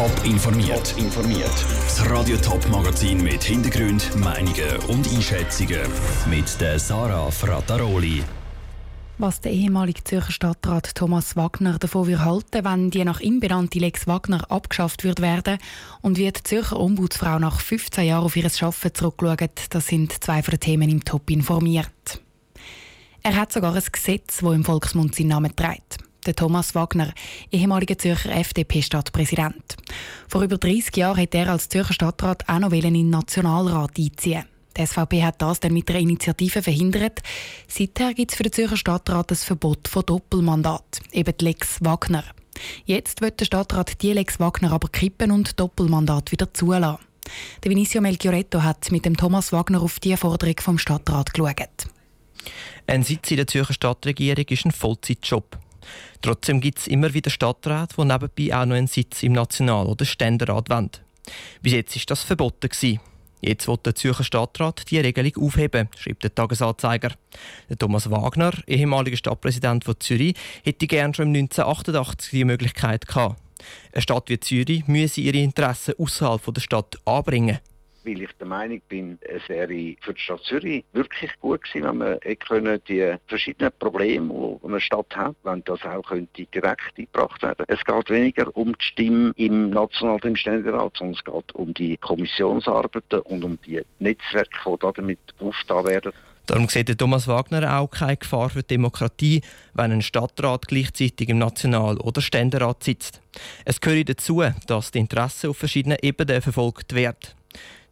Top informiert. informiert. Das Radio Top Magazin mit Hintergrund, Meinungen und Einschätzungen mit der Sarah Frataroli. Was der ehemalige Zürcher Stadtrat Thomas Wagner davon wir halten, wenn die nach ihm benannte Lex Wagner abgeschafft wird werden und wie die Zürcher Ombudsfrau nach 15 Jahren auf ihr Arbeiten zurückschaut, das sind zwei von den Themen im Top informiert. Er hat sogar ein Gesetz, das im Volksmund seinen Namen trägt der Thomas Wagner, ehemaliger Zürcher FDP-Stadtpräsident. Vor über 30 Jahren hat er als Zürcher Stadtrat auch noch in den Nationalrat einziehen. Die SVP hat das dann mit einer Initiative verhindert. Seither gibt es für den Zürcher Stadtrat das Verbot von Doppelmandat, eben die Lex Wagner. Jetzt wird der Stadtrat die Lex Wagner aber kippen und Doppelmandat wieder zulassen. Der Vinicio Melchioretto hat mit dem Thomas Wagner auf die Forderung vom Stadtrat geschaut. Ein Sitz in der Zürcher Stadtregierung ist ein Vollzeitjob. Trotzdem gibt es immer wieder Stadträte, die nebenbei auch noch einen Sitz im National- oder Ständerat wollen. Bis jetzt war das verboten. Gewesen. Jetzt will der Zürcher Stadtrat die Regelung aufheben, schreibt der Tagesanzeiger. Der Thomas Wagner, ehemaliger Stadtpräsident von Zürich, hätte gern schon 1988 die Möglichkeit gehabt. Eine Stadt wie Zürich müsse ihre Interessen außerhalb der Stadt anbringen weil ich der Meinung bin, es wäre für die Stadt Zürich wirklich gut gewesen, wenn man können die verschiedenen Probleme, die eine Stadt hat, wenn das auch könnte direkt eingebracht werden. Es geht weniger um die Stimme im Nationalen Ständerat, sondern es geht um die Kommissionsarbeiten und um die Netzwerke, die damit aufgetan werden. Darum sieht Thomas Wagner auch keine Gefahr für die Demokratie, wenn ein Stadtrat gleichzeitig im National- oder Ständerat sitzt. Es gehört dazu, dass die Interessen auf verschiedenen Ebenen verfolgt werden.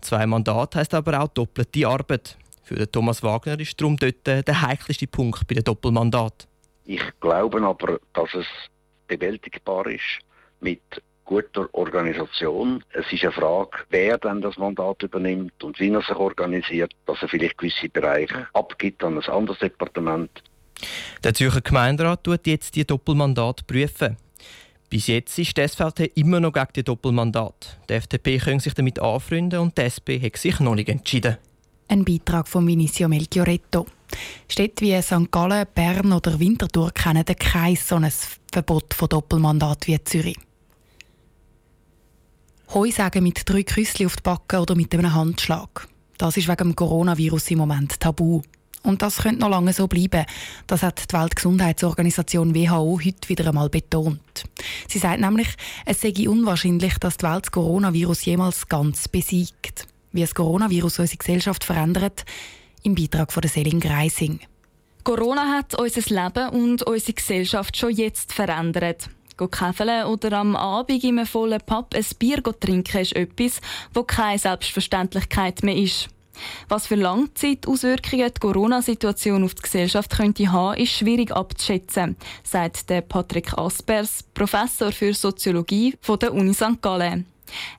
Zwei Mandate heisst aber auch doppelte Arbeit. Für Thomas Wagner ist darum dort der heikelste Punkt bei dem Doppelmandat. Ich glaube aber, dass es bewältigbar ist mit guter Organisation. Es ist eine Frage, wer dann das Mandat übernimmt und wie er sich organisiert, dass er vielleicht gewisse Bereiche abgibt an ein anderes Departement. Der Zürcher Gemeinderat tut jetzt die Doppelmandat prüfen. Bis jetzt ist die SVP immer noch gegen die Doppelmandat. Die FDP können sich damit anfreunden und die SP hat sich noch nicht entschieden. Ein Beitrag von Vinicio Melchioretto. Städte wie St. Gallen, Bern oder Winterthur kennen kein so ein Verbot von Doppelmandat wie Zürich. Heu sagen mit drei Küsschen auf die Backe oder mit einem Handschlag. Das ist wegen dem Coronavirus im Moment tabu. Und das könnte noch lange so bleiben. Das hat die Weltgesundheitsorganisation WHO heute wieder einmal betont. Sie sagt nämlich, es sei unwahrscheinlich, dass die Welt das Coronavirus jemals ganz besiegt. Wie das Coronavirus unsere Gesellschaft verändert, im Beitrag von der Selin Greising. Corona hat unser Leben und unsere Gesellschaft schon jetzt verändert. Käfeln oder am Abend in einem vollen Pub ein Bier trinken ist etwas, wo keine Selbstverständlichkeit mehr ist. Was für Langzeitauswirkungen die Corona-Situation auf die Gesellschaft könnte haben, ist schwierig abzuschätzen, sagt Patrick Aspers, Professor für Soziologie von der Uni St. Gallen.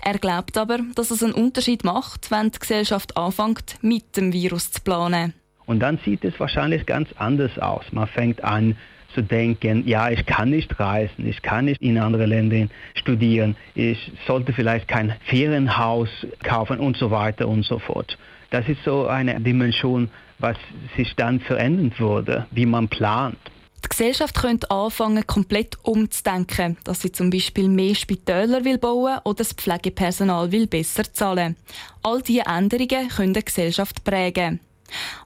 Er glaubt aber, dass es einen Unterschied macht, wenn die Gesellschaft anfängt, mit dem Virus zu planen. Und dann sieht es wahrscheinlich ganz anders aus. Man fängt an, zu denken, ja, ich kann nicht reisen, ich kann nicht in andere Länder studieren, ich sollte vielleicht kein Ferienhaus kaufen und so weiter und so fort. Das ist so eine Dimension, was sich dann verändern würde, wie man plant. Die Gesellschaft könnte anfangen, komplett umzudenken, dass sie zum Beispiel mehr Spitäler will bauen oder das Pflegepersonal will besser zahlen. All diese Änderungen können die Gesellschaft prägen.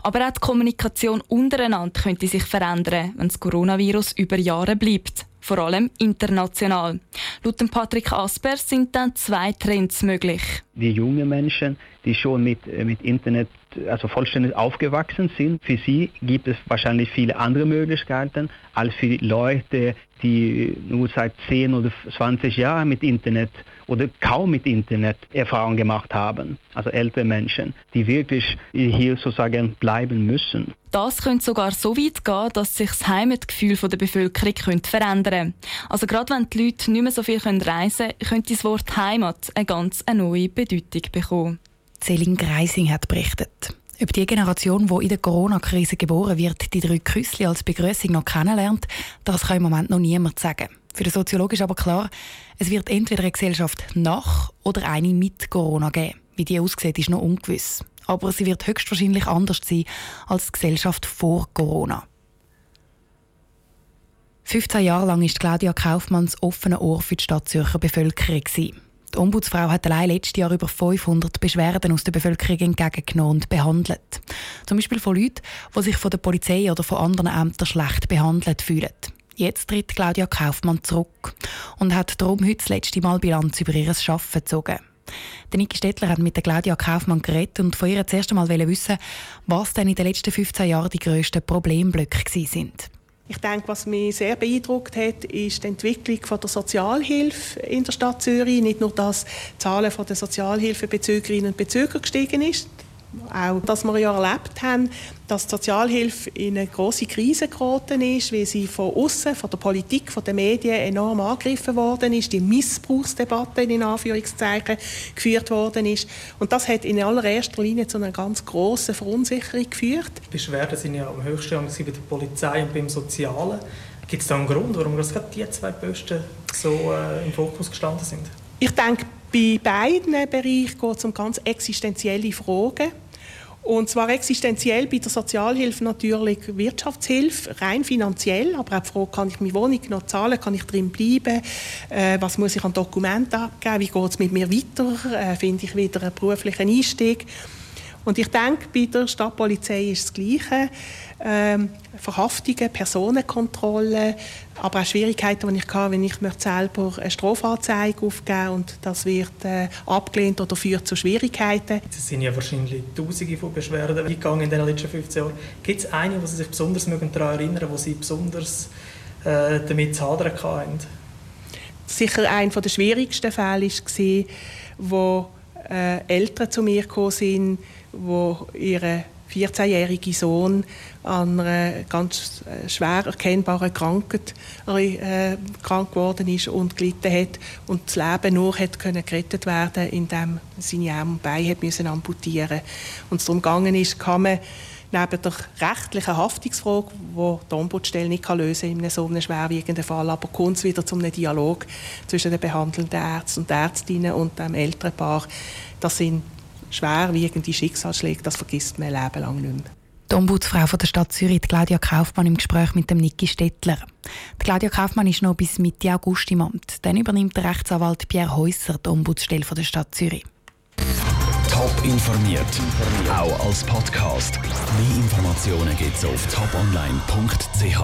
Aber auch die Kommunikation untereinander könnte sich verändern, wenn das Coronavirus über Jahre bleibt vor allem international. Laut Patrick Aspers sind dann zwei Trends möglich. Die jungen Menschen, die schon mit, äh, mit Internet also vollständig aufgewachsen sind, für sie gibt es wahrscheinlich viele andere Möglichkeiten als für Leute, die nur seit 10 oder 20 Jahren mit Internet oder kaum mit Internet Erfahrung gemacht haben. Also ältere Menschen, die wirklich hier sozusagen bleiben müssen. Das könnte sogar so weit gehen, dass sich das Heimatgefühl der Bevölkerung könnte verändern könnte. Also gerade wenn die Leute nicht mehr so viel reisen können, könnte das Wort Heimat eine ganz neue Bedeutung bekommen. Celine Greising hat berichtet. Ob die Generation, die in der Corona-Krise geboren wird, die drei Küssli als Begrüßung noch kennenlernt, das kann im Moment noch niemand sagen. Für den Soziologen ist aber klar, es wird entweder eine Gesellschaft nach oder eine mit Corona geben. Wie die aussieht, ist noch ungewiss. Aber sie wird höchstwahrscheinlich anders sein als die Gesellschaft vor Corona. 15 Jahre lang war Claudia Kaufmanns offene Ohr für die Stadt Zürcher Bevölkerung. Die Ombudsfrau hat allein letztes Jahr über 500 Beschwerden aus der Bevölkerung entgegengenommen und behandelt. Zum Beispiel von Leuten, die sich von der Polizei oder von anderen Ämtern schlecht behandelt fühlen. Jetzt tritt Claudia Kaufmann zurück und hat darum heute das letzte Mal Bilanz über ihr Arbeiten gezogen. Der Niki Stettler hat mit der Claudia Kaufmann geredet und von ihr zuerst einmal wissen, was denn in den letzten 15 Jahren die grössten Problemblöcke sind. Ich denke, was mich sehr beeindruckt hat, ist die Entwicklung von der Sozialhilfe in der Stadt Zürich. Nicht nur, dass die Zahlen der Sozialhilfebezügerinnen und Bezüger gestiegen ist, auch, dass wir ja erlebt haben, dass die Sozialhilfe in eine große Krise geraten ist, weil sie von außen, von der Politik, von den Medien enorm angegriffen worden ist, die Missbrauchsdebatte in Anführungszeichen geführt worden ist. Und das hat in allererster Linie zu einer ganz grossen Verunsicherung geführt. Die Beschwerden sind ja am höchsten bei der Polizei und beim Sozialen. Gibt es da einen Grund, warum gerade die zwei Posten so äh, im Fokus gestanden sind? Ich denke, bei beiden Bereichen geht es um ganz existenzielle Fragen. Und zwar existenziell bei der Sozialhilfe natürlich Wirtschaftshilfe, rein finanziell, aber auch die Frage, kann ich meine Wohnung noch zahlen, kann ich drin bleiben, äh, was muss ich an Dokumenten abgeben, wie geht es mit mir weiter, äh, finde ich wieder einen beruflichen Einstieg. Und ich denke, bei der Stadtpolizei ist das Gleiche. Ähm, Verhaftungen, Personenkontrolle, aber auch Schwierigkeiten, die ich hatte, wenn ich möchte selber eine Strafanzeige aufgeben und das wird äh, abgelehnt oder führt zu Schwierigkeiten. Es sind ja wahrscheinlich Tausende von Beschwerden eingegangen in den letzten 15 Jahren. Gibt es eine, wo Sie sich besonders daran erinnern, wo Sie besonders äh, damit zu hadern hatten? Sicher einer der schwierigsten Fälle war, wo äh, Eltern zu mir gekommen sind, wo ihre 14-jährige Sohn an einer ganz äh, schwer erkennbaren Krankheit äh, krank geworden ist und gelitten hat und das Leben nur hat können gerettet werden, indem seine Arme und Beine hat müssen amputieren und es darum gegangen ist, kann man neben der rechtlichen Haftungsfrage, die die Ombudsstelle nicht lösen in so einem schwerwiegenden Fall, aber kommt es wieder zu einem Dialog zwischen den behandelnden Ärzten und Ärztinnen und dem Elternpaar. Das sind schwerwiegende Schicksalsschläge, das vergisst man ein Leben lang nicht mehr. Die Ombudsfrau von der Stadt Zürich, Claudia Kaufmann, im Gespräch mit dem Niki Stettler. Die Claudia Kaufmann ist noch bis Mitte August im Amt. Dann übernimmt der Rechtsanwalt Pierre Häusser die Ombudsstelle von der Stadt Zürich. Top informiert, auch als Podcast. Mehr Informationen gibt es auf toponline.ch.